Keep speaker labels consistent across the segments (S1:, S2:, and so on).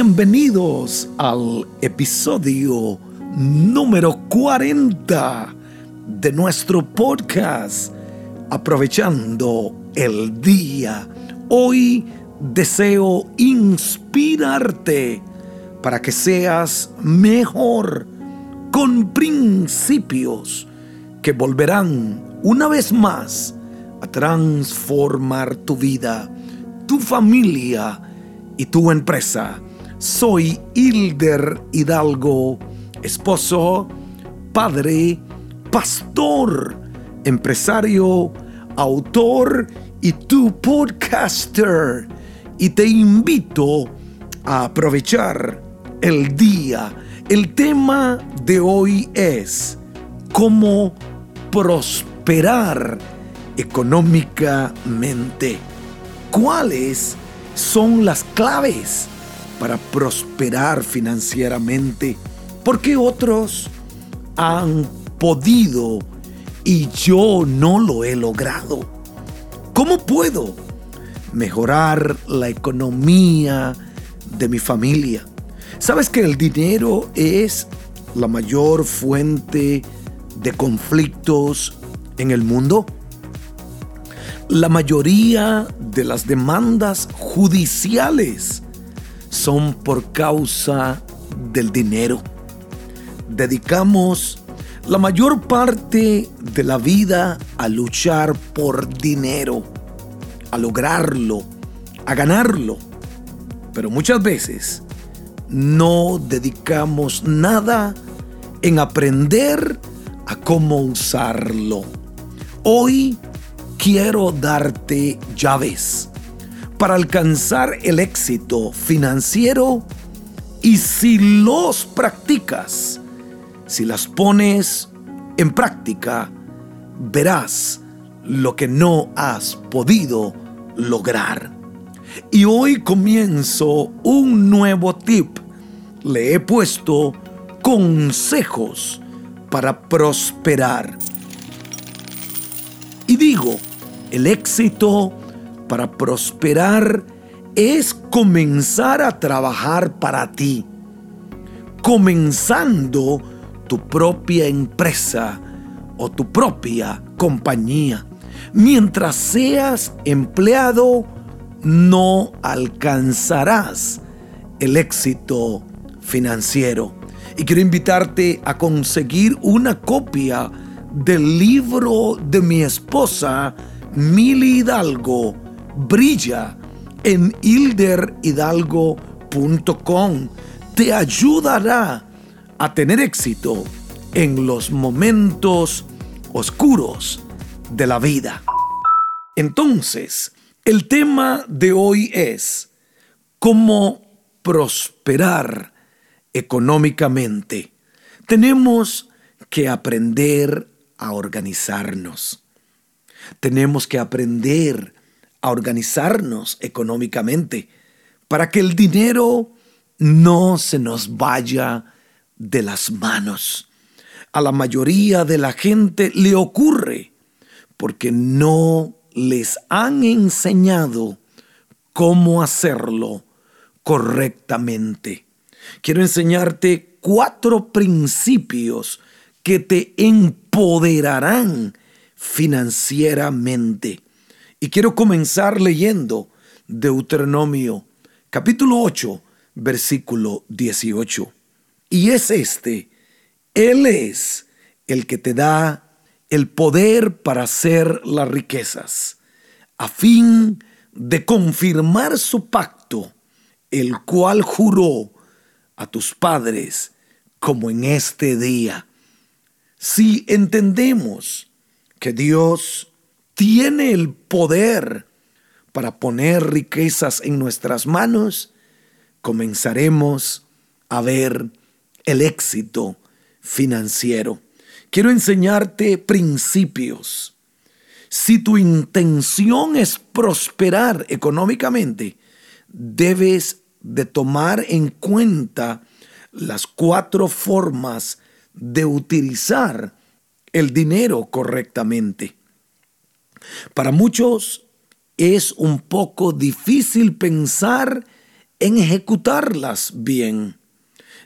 S1: Bienvenidos al episodio número 40 de nuestro podcast Aprovechando el Día. Hoy deseo inspirarte para que seas mejor con principios que volverán una vez más a transformar tu vida, tu familia y tu empresa. Soy Hilder Hidalgo, esposo, padre, pastor, empresario, autor y tu podcaster. Y te invito a aprovechar el día. El tema de hoy es cómo prosperar económicamente. ¿Cuáles son las claves para prosperar financieramente? Porque otros han podido y yo no lo he logrado? ¿Cómo puedo mejorar la economía de mi familia? ¿Sabes que el dinero es la mayor fuente de conflictos en el mundo? La mayoría de las demandas judiciales son por causa del dinero. Dedicamos la mayor parte de la vida a luchar por dinero, a lograrlo, a ganarlo. Pero muchas veces no dedicamos nada en aprender a cómo usarlo. Hoy quiero darte llaves para alcanzar el éxito financiero y si los practicas, si las pones en práctica, verás lo que no has podido lograr. Y hoy comienzo un nuevo tip. Le he puesto consejos para prosperar. Y digo, el éxito para prosperar es comenzar a trabajar para ti, comenzando tu propia empresa o tu propia compañía. Mientras seas empleado, no alcanzarás el éxito financiero. Y quiero invitarte a conseguir una copia del libro de mi esposa, Mili Hidalgo brilla en hilderhidalgo.com. Te ayudará a tener éxito en los momentos oscuros de la vida. Entonces, el tema de hoy es cómo prosperar económicamente. Tenemos que aprender a organizarnos. Tenemos que aprender a organizarnos económicamente para que el dinero no se nos vaya de las manos. A la mayoría de la gente le ocurre porque no les han enseñado cómo hacerlo correctamente. Quiero enseñarte cuatro principios que te empoderarán financieramente. Y quiero comenzar leyendo Deuteronomio capítulo 8, versículo 18. Y es este, Él es el que te da el poder para hacer las riquezas, a fin de confirmar su pacto, el cual juró a tus padres como en este día. Si entendemos que Dios tiene el poder para poner riquezas en nuestras manos, comenzaremos a ver el éxito financiero. Quiero enseñarte principios. Si tu intención es prosperar económicamente, debes de tomar en cuenta las cuatro formas de utilizar el dinero correctamente. Para muchos es un poco difícil pensar en ejecutarlas bien,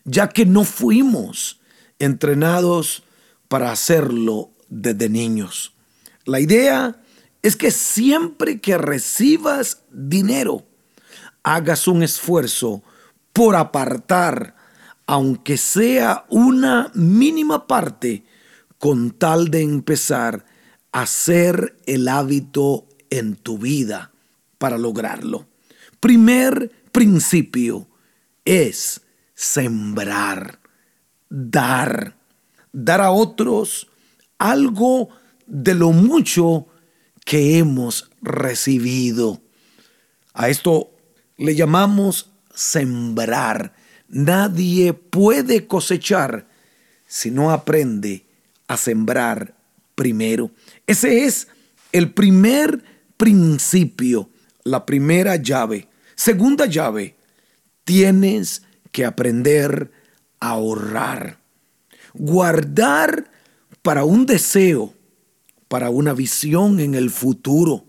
S1: ya que no fuimos entrenados para hacerlo desde niños. La idea es que siempre que recibas dinero, hagas un esfuerzo por apartar, aunque sea una mínima parte, con tal de empezar hacer el hábito en tu vida para lograrlo. Primer principio es sembrar, dar, dar a otros algo de lo mucho que hemos recibido. A esto le llamamos sembrar. Nadie puede cosechar si no aprende a sembrar primero. Ese es el primer principio, la primera llave. Segunda llave, tienes que aprender a ahorrar. Guardar para un deseo, para una visión en el futuro,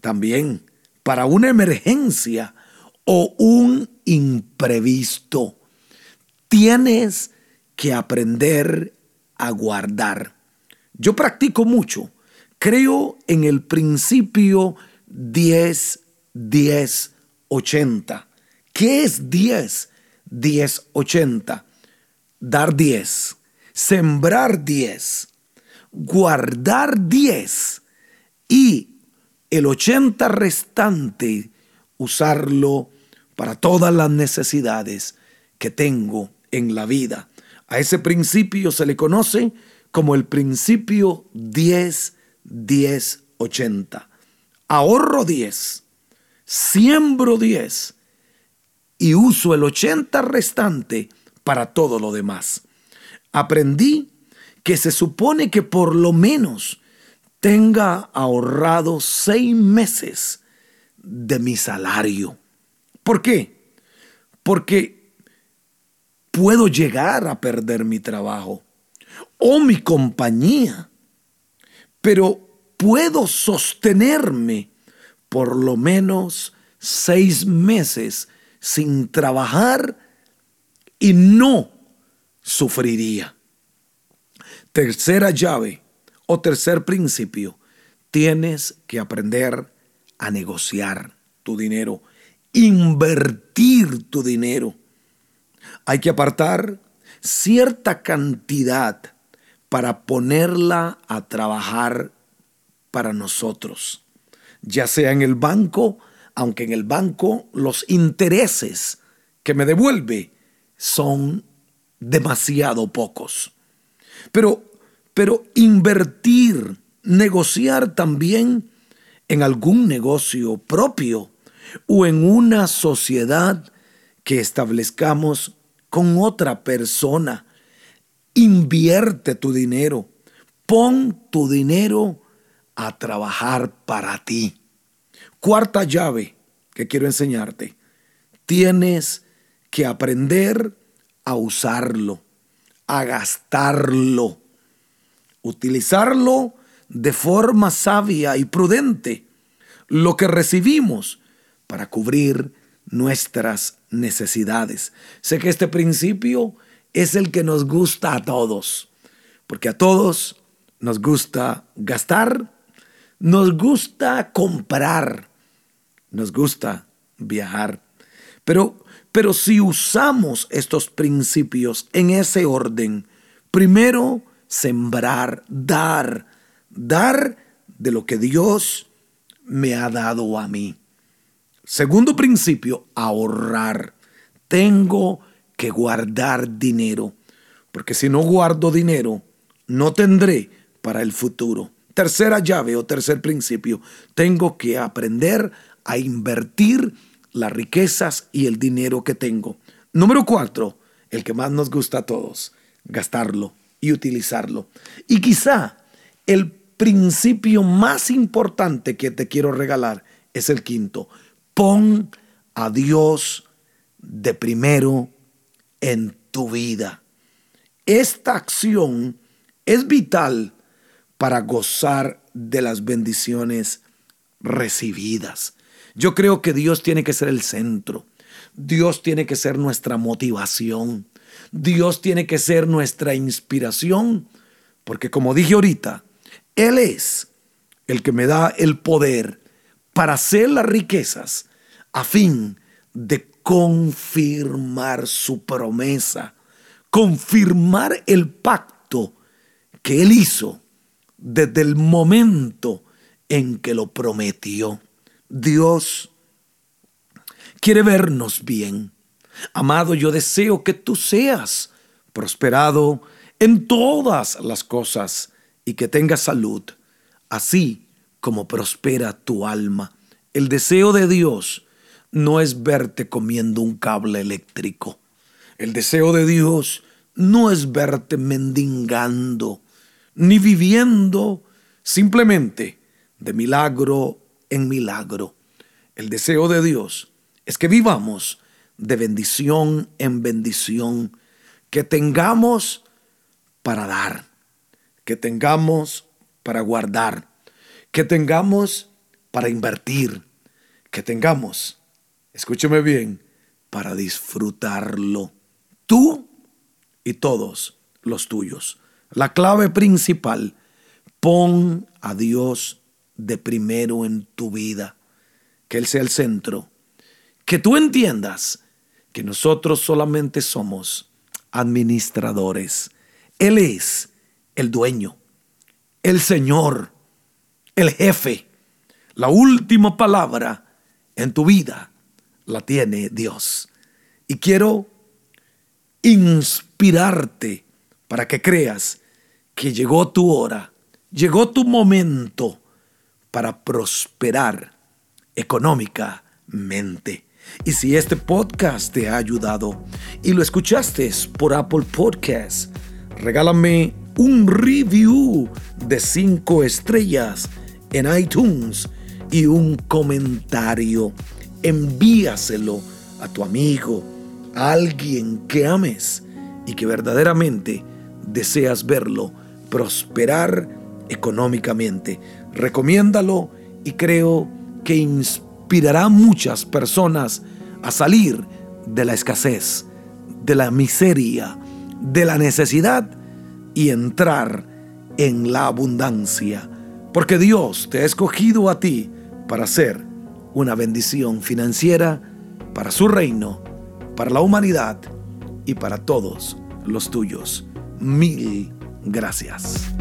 S1: también para una emergencia o un imprevisto. Tienes que aprender a guardar. Yo practico mucho. Creo en el principio 10, 10, 80. ¿Qué es 10, 10, 80? Dar 10, sembrar 10, guardar 10 y el 80 restante usarlo para todas las necesidades que tengo en la vida. A ese principio se le conoce como el principio 10-10-80. Ahorro 10, siembro 10 y uso el 80 restante para todo lo demás. Aprendí que se supone que por lo menos tenga ahorrado seis meses de mi salario. ¿Por qué? Porque puedo llegar a perder mi trabajo o mi compañía, pero puedo sostenerme por lo menos seis meses sin trabajar y no sufriría. Tercera llave o tercer principio, tienes que aprender a negociar tu dinero invertir tu dinero. Hay que apartar cierta cantidad para ponerla a trabajar para nosotros, ya sea en el banco, aunque en el banco los intereses que me devuelve son demasiado pocos. Pero, pero invertir, negociar también en algún negocio propio o en una sociedad que establezcamos con otra persona. Invierte tu dinero. Pon tu dinero a trabajar para ti. Cuarta llave que quiero enseñarte. Tienes que aprender a usarlo, a gastarlo, utilizarlo de forma sabia y prudente. Lo que recibimos para cubrir nuestras necesidades. Sé que este principio es el que nos gusta a todos, porque a todos nos gusta gastar, nos gusta comprar, nos gusta viajar. Pero, pero si usamos estos principios en ese orden, primero sembrar, dar, dar de lo que Dios me ha dado a mí. Segundo principio, ahorrar. Tengo que guardar dinero, porque si no guardo dinero, no tendré para el futuro. Tercera llave o tercer principio, tengo que aprender a invertir las riquezas y el dinero que tengo. Número cuatro, el que más nos gusta a todos, gastarlo y utilizarlo. Y quizá el principio más importante que te quiero regalar es el quinto, Pon a Dios de primero en tu vida. Esta acción es vital para gozar de las bendiciones recibidas. Yo creo que Dios tiene que ser el centro. Dios tiene que ser nuestra motivación. Dios tiene que ser nuestra inspiración. Porque como dije ahorita, Él es el que me da el poder para hacer las riquezas a fin de confirmar su promesa, confirmar el pacto que Él hizo desde el momento en que lo prometió. Dios quiere vernos bien. Amado, yo deseo que tú seas prosperado en todas las cosas y que tengas salud, así como prospera tu alma. El deseo de Dios no es verte comiendo un cable eléctrico. El deseo de Dios no es verte mendigando, ni viviendo simplemente de milagro en milagro. El deseo de Dios es que vivamos de bendición en bendición, que tengamos para dar, que tengamos para guardar, que tengamos para invertir, que tengamos, escúcheme bien, para disfrutarlo, tú y todos los tuyos. La clave principal, pon a Dios de primero en tu vida, que Él sea el centro que tú entiendas que nosotros solamente somos administradores. Él es el dueño, el Señor, el jefe. La última palabra en tu vida la tiene Dios. Y quiero inspirarte para que creas que llegó tu hora, llegó tu momento para prosperar económicamente. Y si este podcast te ha ayudado y lo escuchaste por Apple Podcasts, regálame un review de 5 estrellas en iTunes y un comentario. Envíaselo a tu amigo, a alguien que ames y que verdaderamente deseas verlo prosperar económicamente. Recomiéndalo y creo que inspira inspirará a muchas personas a salir de la escasez, de la miseria, de la necesidad y entrar en la abundancia. Porque Dios te ha escogido a ti para ser una bendición financiera para su reino, para la humanidad y para todos los tuyos. Mil gracias.